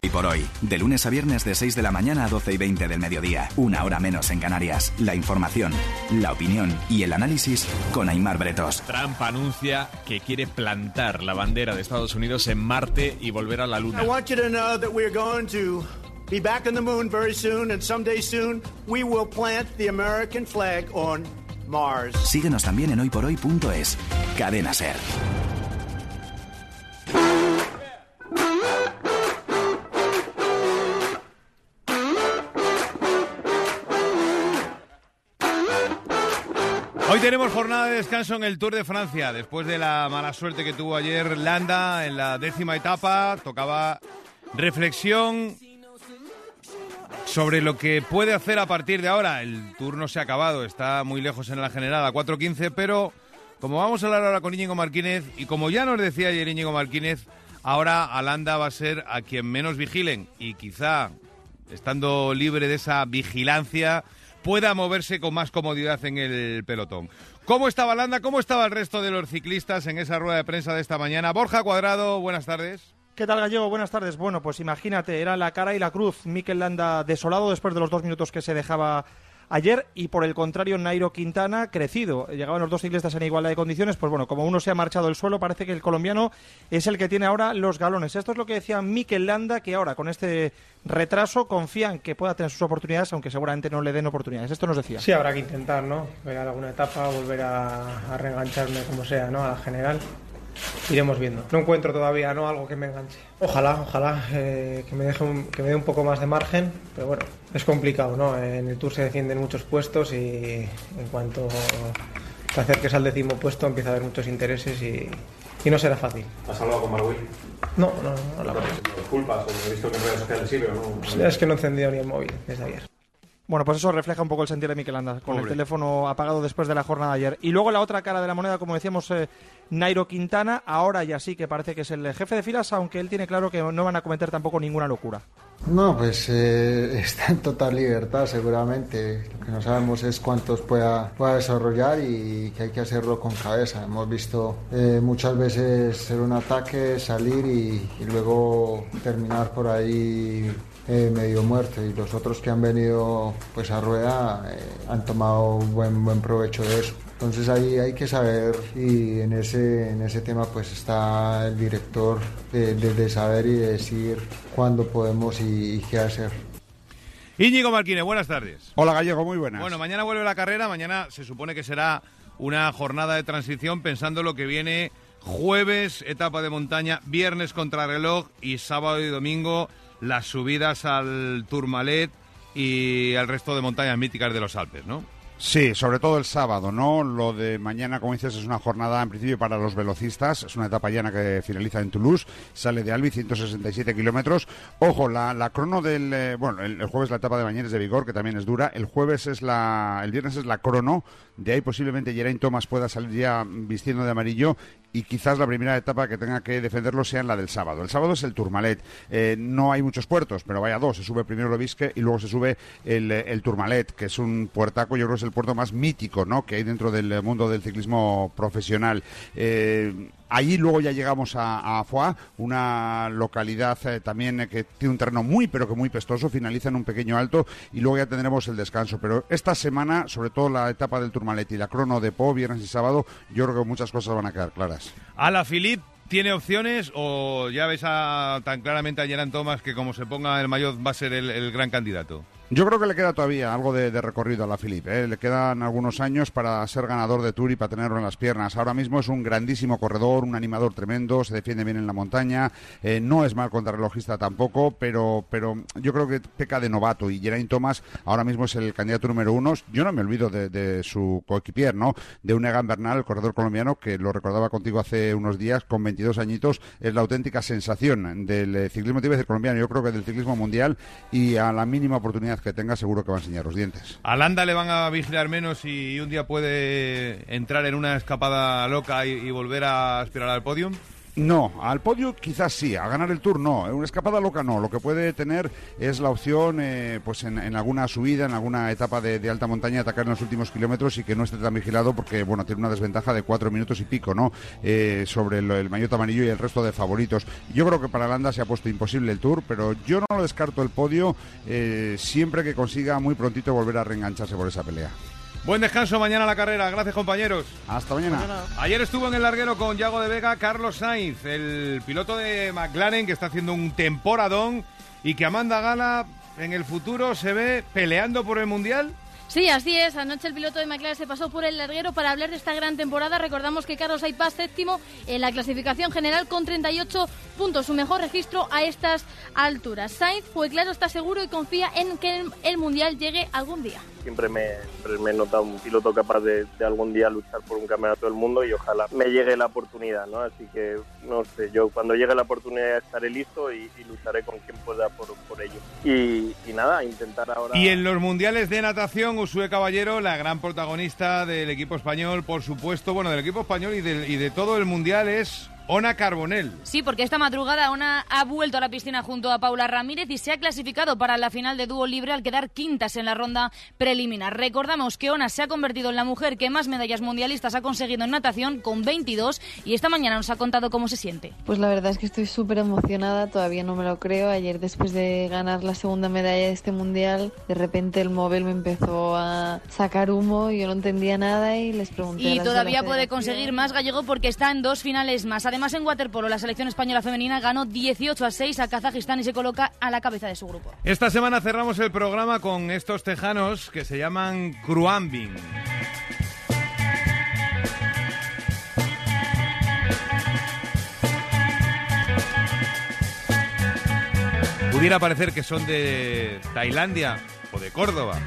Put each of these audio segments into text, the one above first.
Y por hoy, de lunes a viernes de 6 de la mañana a 12 y 20 del mediodía, una hora menos en Canarias. La información, la opinión y el análisis con Aymar Bretos. Trump anuncia que quiere plantar la bandera de Estados Unidos en Marte y volver a la Luna. I want you to know that we're going to be back on the moon very soon, and someday soon we will plant the American flag on Mars. Síguenos también en hoyporoy.es. Cadena Ser. Tenemos jornada de descanso en el Tour de Francia. Después de la mala suerte que tuvo ayer Landa en la décima etapa, tocaba reflexión sobre lo que puede hacer a partir de ahora. El Tour no se ha acabado, está muy lejos en la general a 4.15, pero como vamos a hablar ahora con Íñigo Martínez, y como ya nos decía ayer Íñigo Martínez, ahora a Landa va a ser a quien menos vigilen y quizá, estando libre de esa vigilancia, pueda moverse con más comodidad en el pelotón. ¿Cómo estaba Landa? ¿Cómo estaba el resto de los ciclistas en esa rueda de prensa de esta mañana? Borja Cuadrado, buenas tardes. ¿Qué tal, Gallego? Buenas tardes. Bueno, pues imagínate, era la cara y la cruz. Mikel Landa desolado después de los dos minutos que se dejaba ayer y por el contrario Nairo Quintana crecido. Llegaban los dos ciclistas en igualdad de condiciones, pues bueno, como uno se ha marchado del suelo, parece que el colombiano es el que tiene ahora los galones. Esto es lo que decía Mikel Landa, que ahora con este retraso confían que pueda tener sus oportunidades, aunque seguramente no le den oportunidades. Esto nos decía. Sí, habrá que intentar, ¿no? Ver alguna etapa, volver a, a reengancharme como sea, ¿no? A la general. Iremos viendo. No encuentro todavía ¿no? algo que me enganche. Ojalá, ojalá eh, que, me deje un, que me dé un poco más de margen, pero bueno, es complicado, ¿no? En el Tour se defienden muchos puestos y en cuanto te acerques al décimo puesto empieza a haber muchos intereses y, y no será fácil. ¿Has hablado con Marwil? No, no, no. la verdad. Disculpas, o he visto que en redes sociales sí, pero no. Es que no he encendido ni el móvil desde ayer. Bueno, pues eso refleja un poco el sentir de Mikel Landa, con el teléfono apagado después de la jornada de ayer. Y luego la otra cara de la moneda, como decíamos, eh, Nairo Quintana, ahora ya sí que parece que es el jefe de filas, aunque él tiene claro que no van a cometer tampoco ninguna locura. No, pues eh, está en total libertad seguramente. Lo que no sabemos es cuántos pueda, pueda desarrollar y que hay que hacerlo con cabeza. Hemos visto eh, muchas veces ser un ataque, salir y, luego terminar por ahí eh, medio muerto. Y los otros que han venido pues a rueda han tomado buen, buen provecho de eso. Entonces ahí hay que saber y en ese, en ese tema pues está el director de, de- de saber y decir cuándo podemos y, y qué hacer. Íñigo Martínez, buenas tardes. Hola Gallego, muy buenas. Bueno, mañana vuelve la carrera, mañana se supone que será una jornada de transición pensando lo que viene jueves, etapa de montaña, viernes contrarreloj y sábado y domingo las subidas al Tourmalet y al resto de montañas míticas de los Alpes, ¿no? Sí, sobre todo el sábado, ¿no? Lo de mañana, como dices, es una jornada en principio para los velocistas. Es una etapa llana que finaliza en Toulouse. Sale de Albi, 167 kilómetros. Ojo, la, la crono del. eh, bueno, el, jueves la etapa de Bañeres de Vigor, que también es dura. El jueves es la. El viernes es la crono. De ahí posiblemente Geraint Thomas pueda salir ya vistiendo de amarillo. Y quizás la primera etapa que tenga que defenderlo sea la del sábado. El sábado es el Tourmalet. Eh, no hay muchos puertos, pero vaya dos. Se sube primero el Obisque y luego se sube el, eh, el Tourmalet, que es un puertaco, yo creo que es el puerto más mítico ¿no? que hay dentro del eh, mundo del ciclismo profesional. Allí luego ya llegamos a, a una localidad eh, también eh, que tiene un terreno muy pero que muy pestoso, finaliza en un pequeño alto y luego ya tendremos el descanso. Pero esta semana, sobre todo la etapa del Tourmalet y la crono de Po, viernes y sábado, yo creo que muchas cosas van a quedar claras. ¿Ala Philippe tiene opciones o ya ves a- tan claramente a Gerard Thomas que como se ponga el maillot va a ser el gran candidato? Yo creo que le queda todavía algo de, recorrido a la Philippe. ¿eh? Le quedan algunos años para ser ganador de Tour y para tenerlo en las piernas. Ahora mismo es un grandísimo corredor, un animador tremendo, se defiende bien en la montaña. eh, no es mal contrarrelojista tampoco, pero, pero yo creo que peca de novato. Y Geraint Thomas ahora mismo es el candidato número uno. Yo no me olvido de, de su coequipier, ¿no? De un Egan Bernal, el corredor colombiano, que lo recordaba contigo hace unos días, con 22 añitos. Es la auténtica sensación del eh, ciclismo, te iba colombiano, yo creo que del ciclismo mundial. Y a la mínima oportunidad que tenga, seguro que va a enseñar los dientes. A Landa le van a vigilar menos y un día puede entrar en una escapada loca y, y volver a aspirar al podium. No, al podio quizás sí, a ganar el Tour no, una escapada loca no. Lo que puede tener es la opción, eh, pues en, alguna subida, en alguna etapa de, alta montaña, atacar en los últimos kilómetros y que no esté tan vigilado porque, bueno, tiene una desventaja de cuatro minutos y pico, ¿no? Eh, sobre el, el maillot amarillo y el resto de favoritos. Yo creo que para Landa se ha puesto imposible el Tour, pero yo no lo descarto el podio eh, siempre que consiga muy prontito volver a reengancharse por esa pelea. Buen descanso mañana la carrera. Gracias, compañeros. Hasta mañana. Ayer estuvo en el larguero con Yago de Vega Carlos Sainz, el piloto de McLaren que está haciendo un temporadón y que Amanda Gala en el futuro se ve peleando por el Mundial. Sí, así es. Anoche el piloto de McLaren se pasó por el larguero para hablar de esta gran temporada. Recordamos que Carlos Sainz séptimo en la clasificación general con 38 puntos, su mejor registro a estas alturas. Sainz fue claro, está seguro y confía en que el Mundial llegue algún día siempre me, he notado un piloto capaz de, algún día luchar por un campeonato del mundo y ojalá me llegue la oportunidad, ¿no? Así que, no sé, yo cuando llegue la oportunidad estaré listo y, lucharé con quien pueda por, por ello. Y, nada, intentar ahora... Y en los mundiales de natación, Usue Caballero, la gran protagonista del equipo español, por supuesto, bueno, del equipo español y de todo el mundial es Ona Carbonell. Sí, porque esta madrugada Ona ha vuelto a la piscina junto a Paula Ramírez y se ha clasificado para la final de dúo libre al quedar quintas en la ronda preliminar. Recordamos que Ona se ha convertido en la mujer que más medallas mundialistas ha conseguido en natación con 22 y esta mañana nos ha contado cómo se siente. Pues la verdad es que estoy súper emocionada, todavía no me lo creo. Ayer después de ganar la segunda medalla de este mundial, de repente el móvil me empezó a sacar humo, y yo no entendía nada y les pregunté. Y todavía puede conseguir más gallego porque está en dos finales más. Además, en waterpolo, la selección española femenina ganó 18 a 6 a Kazajistán y se coloca a la cabeza de su grupo. Esta semana cerramos el programa con estos tejanos que se llaman Cruambing. Pudiera parecer que son de Tailandia o de Córdoba,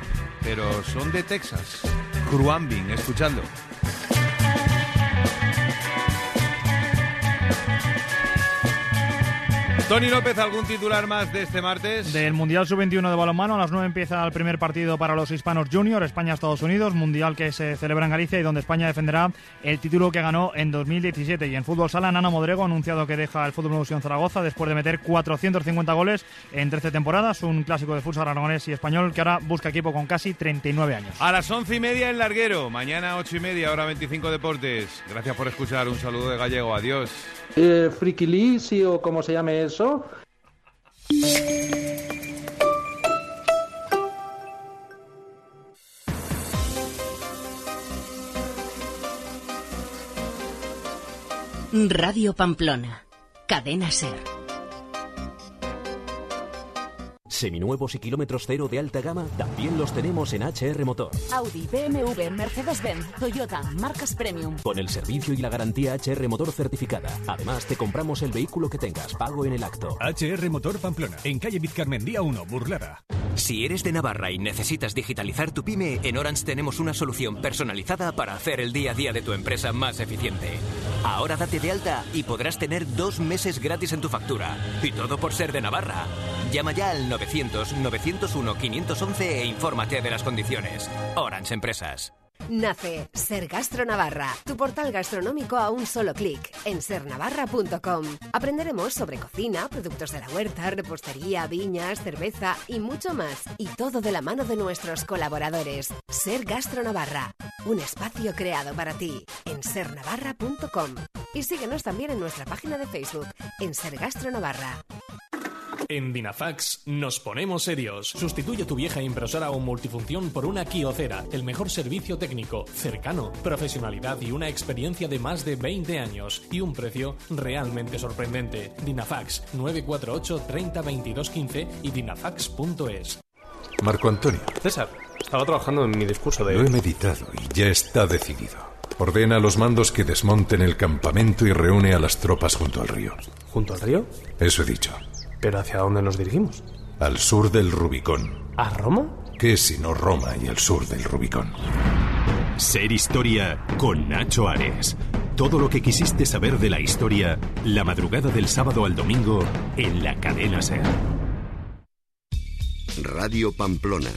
pero son de Texas. Cruambing, escuchando. Tony López, ¿algún titular más de este martes? Del Mundial Sub-21 de balonmano, a las 9 empieza el primer partido para los hispanos junior, España-Estados Unidos, Mundial que se celebra en Galicia y donde España defenderá el título que ganó en 2017. Y en fútbol sala, Nana Modrego ha anunciado que deja el Fútbol Evolución Zaragoza después de meter 450 goles en 13 temporadas, un clásico de fútbol aragonés y español que ahora busca equipo con casi 39 años. A las 11 y media en Larguero, mañana 8 y media, hora 25 Deportes. Gracias por escuchar, un saludo de Gallego, adiós. Eh, sí o como se llame eso. Radio Pamplona, Cadena Ser. Seminuevos y kilómetros cero de alta gama también los tenemos en HR Motor. Audi, BMW, Mercedes-Benz, Toyota, marcas premium. Con el servicio y la garantía HR Motor certificada. Además, te compramos el vehículo que tengas, pago en el acto. HR Motor Pamplona, en calle Vizcarmendía 1, Burlada. Si eres de Navarra y necesitas digitalizar tu pyme, en Orange tenemos una solución personalizada para hacer el día a día de tu empresa más eficiente. Ahora date de alta y podrás tener dos meses gratis en tu factura. Y todo por ser de Navarra. Llama ya al 900 900-901-511 e infórmate de las condiciones. Orange Empresas. Nace Ser Gastro Navarra, tu portal gastronómico a un solo clic en sernavarra.com. Aprenderemos sobre cocina, productos de la huerta, repostería, viñas, cerveza y mucho más. Y todo de la mano de nuestros colaboradores. Ser Gastro Navarra, un espacio creado para ti en sernavarra.com. Y síguenos también en nuestra página de Facebook en Ser Gastro Navarra. En Dinafax nos ponemos serios. Sustituye tu vieja impresora o multifunción por una Kiocera, el mejor servicio técnico, cercano, profesionalidad y una experiencia de más de 20 años y un precio realmente sorprendente. Dinafax 948 30 22 15 y dinafax.es. Marco Antonio. César, estaba trabajando en mi discurso de... Lo he meditado y ya está decidido. Ordena a los mandos que desmonten el campamento y reúne a las tropas junto al río. ¿Junto al río? Eso he dicho. ¿Pero hacia dónde nos dirigimos? Al sur del Rubicón. ¿A Roma? ¿Qué si no Roma y el sur del Rubicón? Ser historia con Nacho Ares. Todo lo que quisiste saber de la historia, la madrugada del sábado al domingo en la cadena Ser. Radio Pamplona